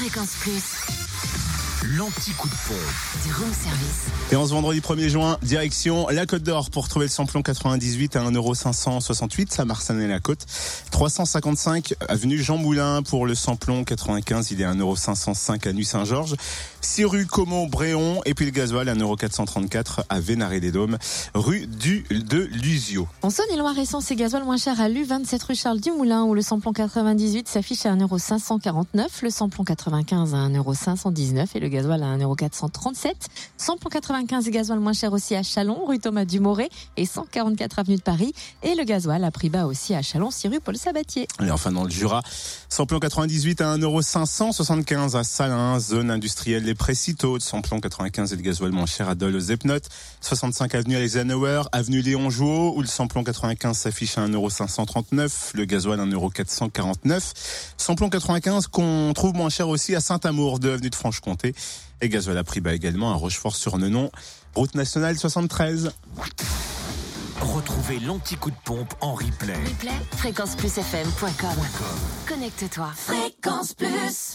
Fréquence Plus. L'anti-coup de pompe. Du room service. Et en ce vendredi 1er juin, direction la Côte d'Or pour trouver le samplon 98 à 1,568€, ça Marsanne et la Côte. 355 avenue Jean Moulin pour le samplon 95, il est à 1,505€ à Nuit-Saint-Georges. 6 rue Comont Bréon et puis le gasoil à 1,434€ à Vénaré-des-Dômes, rue du de Lusio. En Saône-et-Loire, essence et gasoil moins cher à Lu, 27 rue Charles Dumoulin, où le samplon 98 s'affiche à 1,549€, le samplon 95 à 1,519€ et le gasoil à 1,437€. Samplon 95 et gasoil moins cher aussi à Chalon, rue Thomas Dumoré et 144 avenue de Paris. Et le gasoil à prix bas aussi à Chalon, 6 rue Paul Sabatier. Et enfin dans le Jura, samplon 98 à 1,575€ à Salins, zone industrielle Les Précitaux, samplon 95 et le gasoil moins cher à Dole aux Epnotes, 65 avenue Eisenhower, avenue Léon Jouot, où le samplon 95 s'affiche à 1,539€, le gasoil à 1,449€. Samplon 95 qu'on trouve moins cher aussi à Saint-Amour, de avenue de Franche-Comté. Et gasoil à prix bas également à Rochefort-sur-Nenon, route nationale 73. Retrouvez l'anti-coup de pompe en replay. Replay, fréquenceplusfm.com. Connecte-toi. Fréquence Plus.